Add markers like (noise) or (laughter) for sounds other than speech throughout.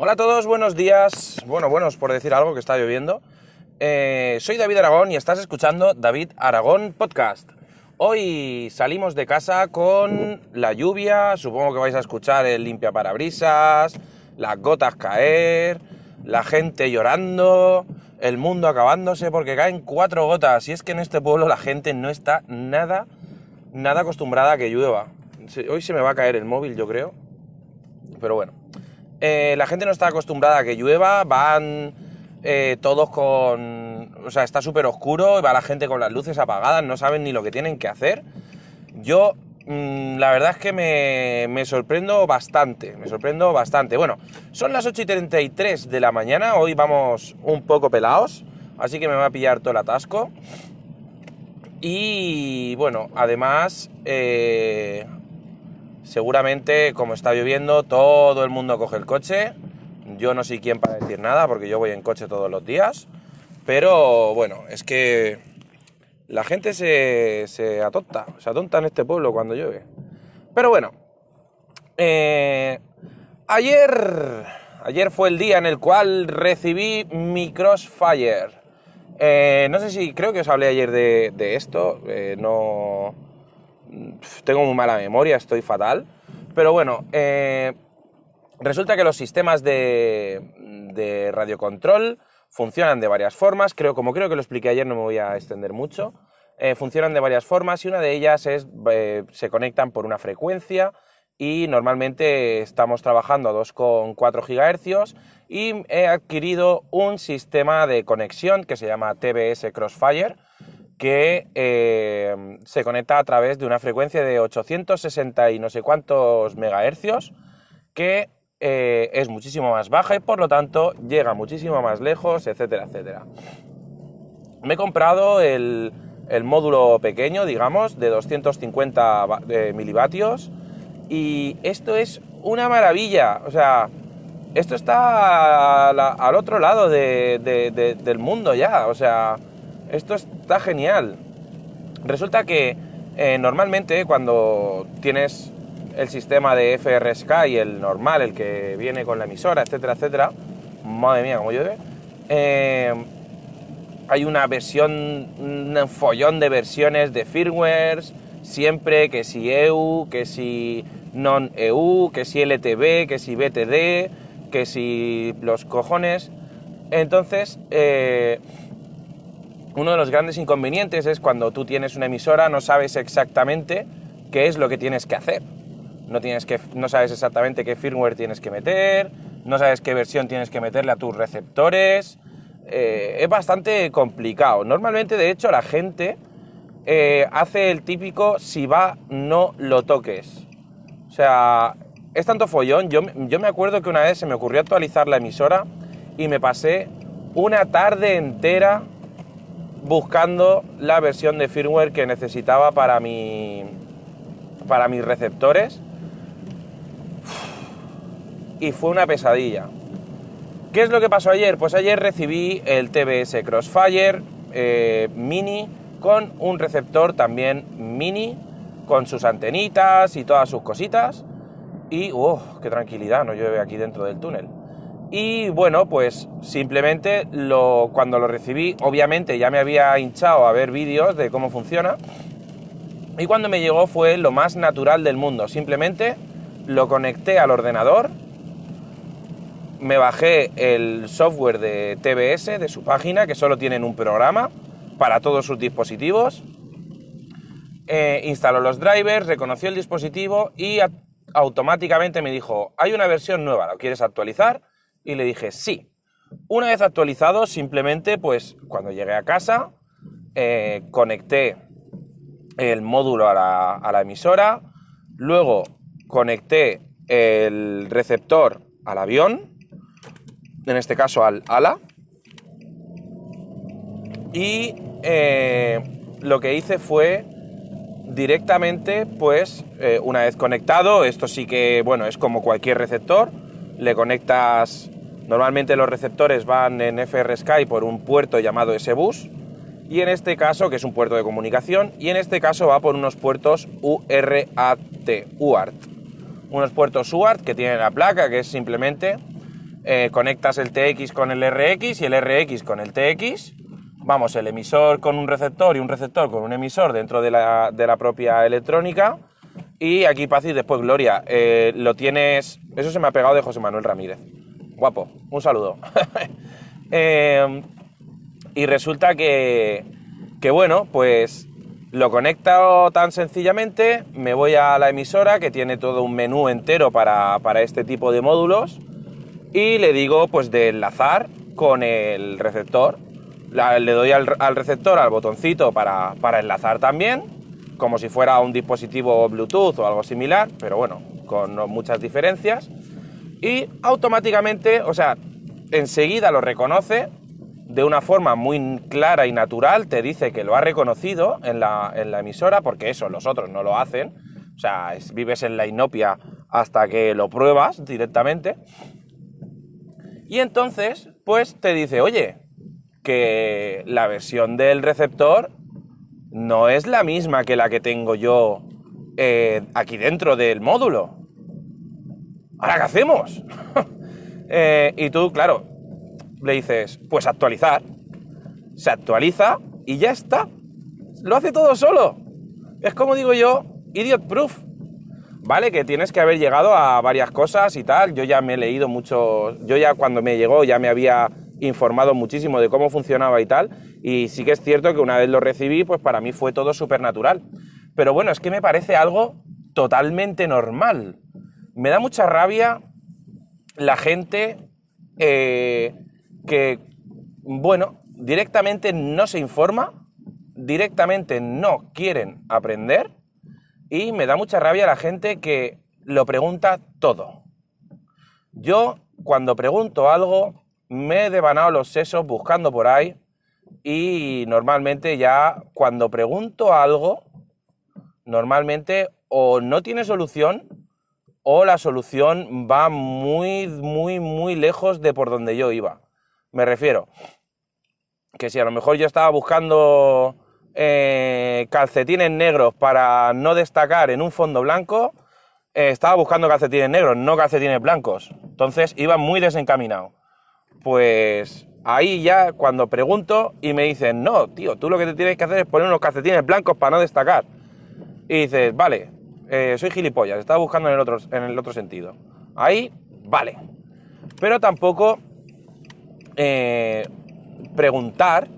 Hola a todos, buenos días. Bueno, buenos por decir algo que está lloviendo. Eh, soy David Aragón y estás escuchando David Aragón Podcast. Hoy salimos de casa con la lluvia, supongo que vais a escuchar el limpia parabrisas, las gotas caer, la gente llorando, el mundo acabándose porque caen cuatro gotas. Y es que en este pueblo la gente no está nada, nada acostumbrada a que llueva. Hoy se me va a caer el móvil, yo creo. Pero bueno. Eh, la gente no está acostumbrada a que llueva, van eh, todos con... O sea, está súper oscuro, va la gente con las luces apagadas, no saben ni lo que tienen que hacer. Yo, mm, la verdad es que me, me, sorprendo bastante, me sorprendo bastante. Bueno, son las 8 y 33 de la mañana, hoy vamos un poco pelados, así que me va a pillar todo el atasco. Y bueno, además, eh, seguramente como está lloviendo, todo el mundo coge el coche. Yo no soy quien para decir nada porque yo voy en coche todos los días. Pero bueno, es que la gente se, se atonta, se atonta en este pueblo cuando llueve. Pero bueno, eh, ayer, ayer fue el día en el cual recibí mi Crossfire. Eh, no sé si, creo que os hablé ayer de, de esto, eh, no... Tengo muy mala memoria, estoy fatal. Pero bueno, eh, resulta que los sistemas de, de radiocontrol funcionan de varias formas. Creo, como creo que lo expliqué ayer, no me voy a extender mucho. Eh, funcionan de varias formas y una de ellas es eh, se conectan por una frecuencia y normalmente estamos trabajando a 2,4 GHz y he adquirido un sistema de conexión que se llama TBS Crossfire que eh, se conecta a través de una frecuencia de 860 y no sé cuántos megahercios que eh, es muchísimo más baja y por lo tanto llega muchísimo más lejos, etcétera, etcétera. Me he comprado el, el módulo pequeño, digamos, de 250 milivatios y esto es una maravilla, o sea, esto está al otro lado de, de, de, del mundo ya, o sea, esto está genial. Resulta que eh, normalmente cuando tienes el sistema de FR Sky, el normal, el que viene con la emisora, etcétera, etcétera, madre mía, como llueve, eh, hay una versión, un follón de versiones de firmwares, siempre que si EU, que si non-EU, que si LTB, que si BTD, que si los cojones. Entonces, eh, uno de los grandes inconvenientes es cuando tú tienes una emisora, no sabes exactamente qué es lo que tienes que hacer. No, tienes que, no sabes exactamente qué firmware tienes que meter, no sabes qué versión tienes que meterle a tus receptores. Eh, es bastante complicado. Normalmente, de hecho, la gente eh, hace el típico si va, no lo toques. O sea, es tanto follón. Yo, yo me acuerdo que una vez se me ocurrió actualizar la emisora y me pasé una tarde entera buscando la versión de firmware que necesitaba para, mi, para mis receptores. Y fue una pesadilla. ¿Qué es lo que pasó ayer? Pues ayer recibí el TBS Crossfire eh, Mini con un receptor también mini, con sus antenitas y todas sus cositas. Y, ¡oh, qué tranquilidad! No llueve aquí dentro del túnel. Y bueno, pues simplemente lo, cuando lo recibí, obviamente ya me había hinchado a ver vídeos de cómo funciona. Y cuando me llegó fue lo más natural del mundo. Simplemente lo conecté al ordenador, me bajé el software de TBS de su página, que solo tienen un programa para todos sus dispositivos. Eh, instaló los drivers, reconoció el dispositivo y automáticamente me dijo, hay una versión nueva, ¿lo quieres actualizar? Y le dije, sí. Una vez actualizado, simplemente, pues cuando llegué a casa, eh, conecté el módulo a la, a la, emisora, luego conecté el receptor al avión, en este caso al ala, y eh, lo que hice fue directamente, pues, eh, una vez conectado, esto sí que, bueno, es como cualquier receptor, le conectas, normalmente los receptores van en FR Sky por un puerto llamado S-Bus, y en este caso, que es un puerto de comunicación, y en este caso va por unos puertos URAT, UART. Unos puertos UART que tienen la placa, que es simplemente eh, conectas el TX con el RX y el RX con el TX, vamos, el emisor con un receptor y un receptor con un emisor dentro de la, propia electrónica, y aquí paz y después gloria. Eh, lo tienes, eso se me ha pegado de José Manuel Ramírez. Guapo, un saludo. (laughs) Eh, y resulta que, que, bueno, pues lo conecto tan sencillamente, me voy a la emisora que tiene todo un menú entero para, para este tipo de módulos y le digo pues de enlazar con el receptor. le doy al, al, receptor, al botoncito para, para enlazar también, como si fuera un dispositivo Bluetooth o algo similar, pero bueno, con muchas diferencias. Y automáticamente, o sea, enseguida lo reconoce de una forma muy clara y natural, te dice que lo ha reconocido en la, en la emisora, porque eso los otros no lo hacen. O sea, es, vives en la inopia hasta que lo pruebas directamente. Y entonces, pues te dice, oye, que la versión del receptor no es la misma que la que tengo yo eh, aquí dentro del módulo. ¿Ahora qué hacemos? (laughs) eh, y tú, claro, le dices, pues actualizar. Se actualiza y ya está. Lo hace todo solo. Es como digo yo, idiot proof. Vale, que tienes que haber llegado a varias cosas y tal. Yo ya me he leído mucho. Yo ya cuando me llegó ya me había informado muchísimo de cómo funcionaba y tal. Y sí que es cierto que una vez lo recibí, pues para mí fue todo súper natural. Pero bueno, es que me parece algo totalmente normal. Me da mucha rabia la gente eh, que, bueno, directamente no se informa, directamente no quieren aprender y me da mucha rabia la gente que lo pregunta todo. Yo, cuando pregunto algo, me he devanado los sesos buscando por ahí y normalmente ya cuando pregunto algo, normalmente o no tiene solución o la solución va muy, muy, muy lejos de por donde yo iba. Me refiero que si a lo mejor yo estaba buscando eh, calcetines negros para no destacar en un fondo blanco, eh, estaba buscando calcetines negros, no calcetines blancos. Entonces iba muy desencaminado. Pues ahí ya cuando pregunto y me dicen, no, tío, tú lo que te tienes que hacer es poner unos calcetines blancos para no destacar. Y dices, vale, eh, soy gilipollas, estaba buscando en el, otro, en el otro sentido. Ahí, vale. Pero tampoco eh, preguntar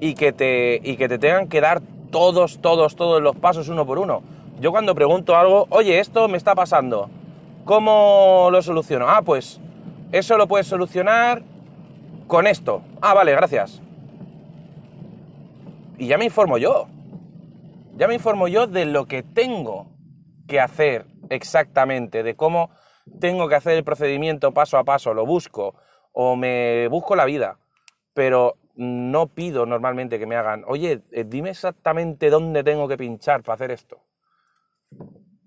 y que, te, y que te tengan que dar todos, todos, todos los pasos uno por uno. Yo cuando pregunto algo, oye, esto me está pasando, ¿cómo lo soluciono? Ah, pues eso lo puedes solucionar con esto. Ah, vale, gracias. Y ya me informo yo. Ya me informo yo de lo que tengo que hacer exactamente, de cómo tengo que hacer el procedimiento paso a paso, lo busco o me busco la vida, pero no pido normalmente que me hagan, oye, eh, dime exactamente dónde tengo que pinchar para hacer esto.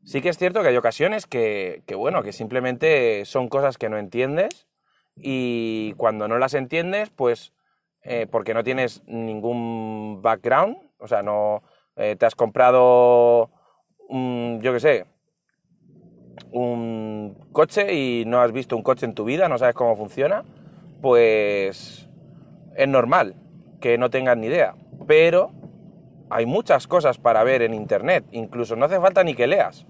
Sí que es cierto que hay ocasiones que, bueno, que simplemente son cosas que no entiendes y cuando no las entiendes, pues eh, porque no tienes ningún background, o sea, no eh, te has comprado, yo qué sé, un coche y no has visto un coche en tu vida, no sabes cómo funciona, pues es normal que no tengas ni idea. Pero hay muchas cosas para ver en Internet, incluso no hace falta ni que leas.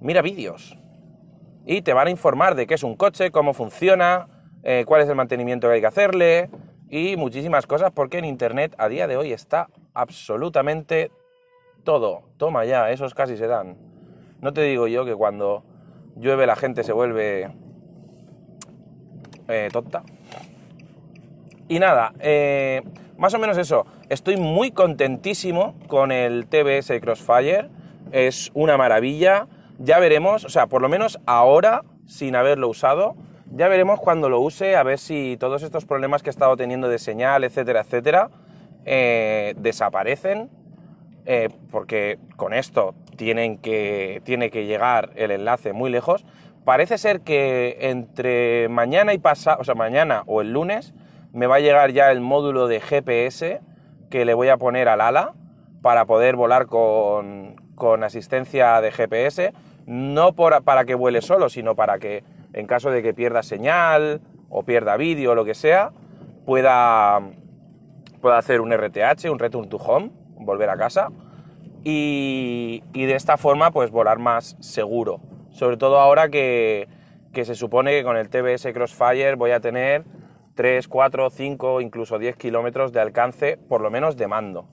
Mira vídeos y te van a informar de qué es un coche, cómo funciona, eh, cuál es el mantenimiento que hay que hacerle y muchísimas cosas porque en Internet a día de hoy está absolutamente todo. Toma ya, esos casi se dan. No te digo yo que cuando llueve la gente se vuelve eh, tonta. Y nada, eh, más o menos eso. Estoy muy contentísimo con el TBS Crossfire. Es una maravilla. Ya veremos, o sea, por lo menos ahora, sin haberlo usado, ya veremos cuando lo use, a ver si todos estos problemas que he estado teniendo de señal, etcétera, etcétera, eh, desaparecen. Eh, porque con esto tienen que, tiene que llegar el enlace muy lejos. Parece ser que entre mañana y pasado, o sea, mañana o el lunes, me va a llegar ya el módulo de GPS que le voy a poner al ala para poder volar con, asistencia de GPS, no para que vuele solo, sino para que en caso de que pierda señal o pierda vídeo o lo que sea, pueda, pueda hacer un RTH, un Return to Home, volver a casa, y, de esta forma pues volar más seguro. Sobre todo ahora que, se supone que con el TBS Crossfire voy a tener 3, 4, 5, incluso 10 kilómetros de alcance, por lo menos de mando.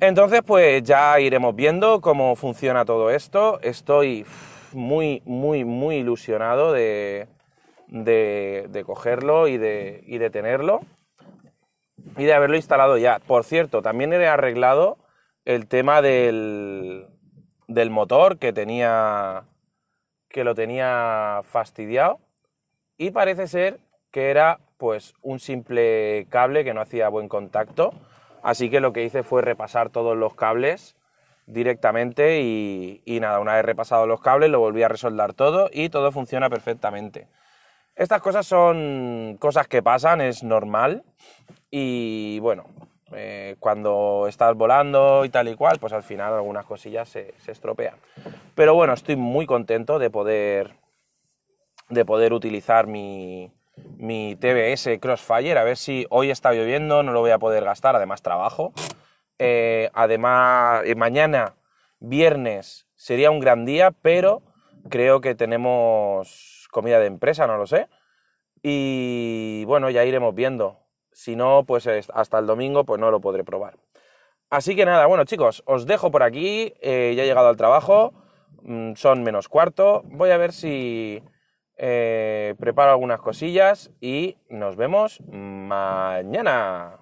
Entonces, pues ya iremos viendo cómo funciona todo esto. Estoy muy, muy, muy ilusionado de, cogerlo y de tenerlo y de haberlo instalado ya. Por cierto, también he arreglado el tema del, del motor que tenía que lo tenía fastidiado y parece ser que era pues un simple cable que no hacía buen contacto. Así que lo que hice fue repasar todos los cables directamente y, nada, una vez repasado los cables lo volví a resoldar todo y todo funciona perfectamente. Estas cosas son cosas que pasan, es normal y bueno, eh, cuando estás volando y tal y cual, pues al final algunas cosillas se, se estropean. Pero bueno, estoy muy contento de poder, de poder utilizar mi, mi TBS Crossfire, a ver si hoy está lloviendo, no lo voy a poder gastar, además trabajo. Eh, además, eh, mañana, viernes, sería un gran día, pero creo que tenemos comida de empresa, no lo sé. Y bueno, ya iremos viendo. Si no, pues hasta el domingo, pues no lo podré probar. Así que nada, bueno chicos, os dejo por aquí, eh, ya he llegado al trabajo, mm, son menos cuarto, voy a ver si eh, preparo algunas cosillas y nos vemos mañana.